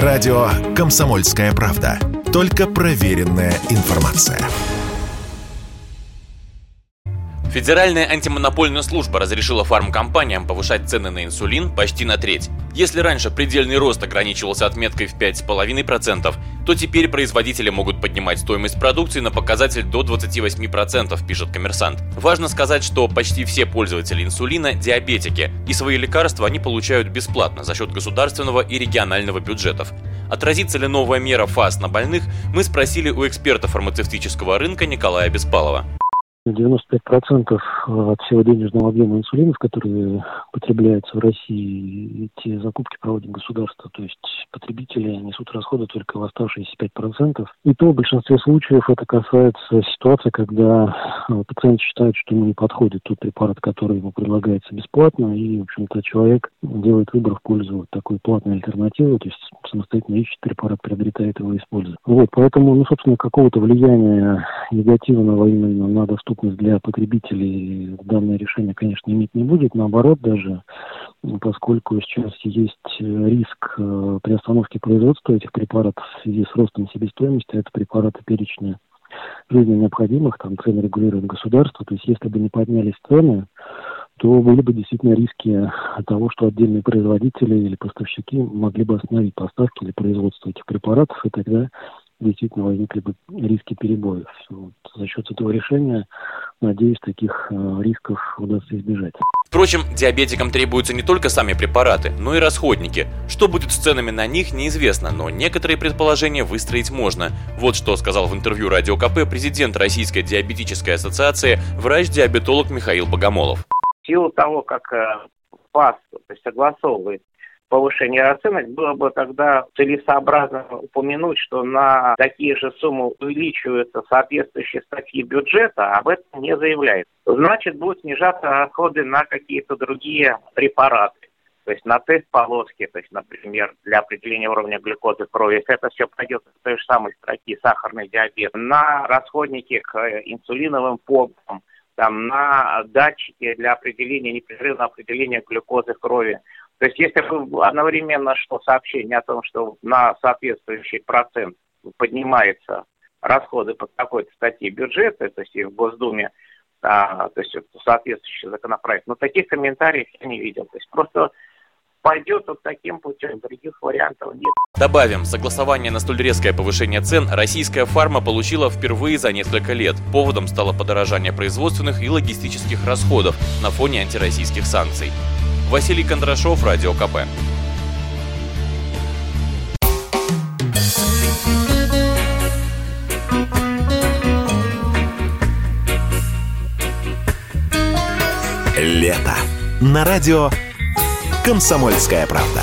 Радио «Комсомольская правда». Только проверенная информация. Федеральная антимонопольная служба разрешила фармкомпаниям повышать цены на инсулин почти на треть. Если раньше предельный рост ограничивался отметкой в 5,5%, то теперь производители могут поднимать стоимость продукции на показатель до 28%, пишет коммерсант. Важно сказать, что почти все пользователи инсулина – диабетики, и свои лекарства они получают бесплатно за счет государственного и регионального бюджетов. Отразится ли новая мера ФАС на больных, мы спросили у эксперта фармацевтического рынка Николая Беспалова. 95% от всего денежного объема инсулинов, которые потребляются в России, эти закупки проводит государство. То есть потребители несут расходы только в оставшиеся 5%. И то в большинстве случаев это касается ситуации, когда э, пациент считает, что ему не подходит тот препарат, который ему предлагается бесплатно, и, в общем-то, человек делает выбор в пользу такой платной альтернативы, то есть самостоятельно ищет препарат, приобретает его и использует. Вот, поэтому, ну, собственно, какого-то влияния негативного именно на доступность доступность для потребителей данное решение, конечно, иметь не будет. Наоборот, даже поскольку сейчас есть риск э, приостановки производства этих препаратов в связи с ростом себестоимости, это препараты перечня жизненно необходимых, там цены регулирует государство. То есть если бы не поднялись цены, то были бы действительно риски того, что отдельные производители или поставщики могли бы остановить поставки или производство этих препаратов, и тогда действительно возникли бы риски перебоев. Вот. За счет этого решения, надеюсь, таких э, рисков удастся избежать. Впрочем, диабетикам требуются не только сами препараты, но и расходники. Что будет с ценами на них, неизвестно, но некоторые предположения выстроить можно. Вот что сказал в интервью Радио КП президент Российской диабетической ассоциации, врач-диабетолог Михаил Богомолов. В силу того, как ПАС то есть согласовывает повышение расценок, было бы тогда целесообразно упомянуть, что на такие же суммы увеличиваются соответствующие статьи бюджета, об этом не заявляется. Значит, будут снижаться расходы на какие-то другие препараты. То есть на тест-полоски, то есть, например, для определения уровня глюкозы крови, если это все пойдет с той же самой строки сахарный диабет, на расходники к инсулиновым помпам, там, на датчики для определения, непрерывного определения глюкозы крови. То есть если бы одновременно шло сообщение о том, что на соответствующий процент поднимаются расходы по какой-то статье бюджета, то есть и в Госдуме, а, то есть соответствующий законопроект, но таких комментариев я не видел. То есть просто пойдет вот таким путем, других вариантов нет. Добавим, согласование на столь резкое повышение цен российская фарма получила впервые за несколько лет. Поводом стало подорожание производственных и логистических расходов на фоне антироссийских санкций. Василий Кондрашов, Радио КП. Лето. На радио «Комсомольская правда».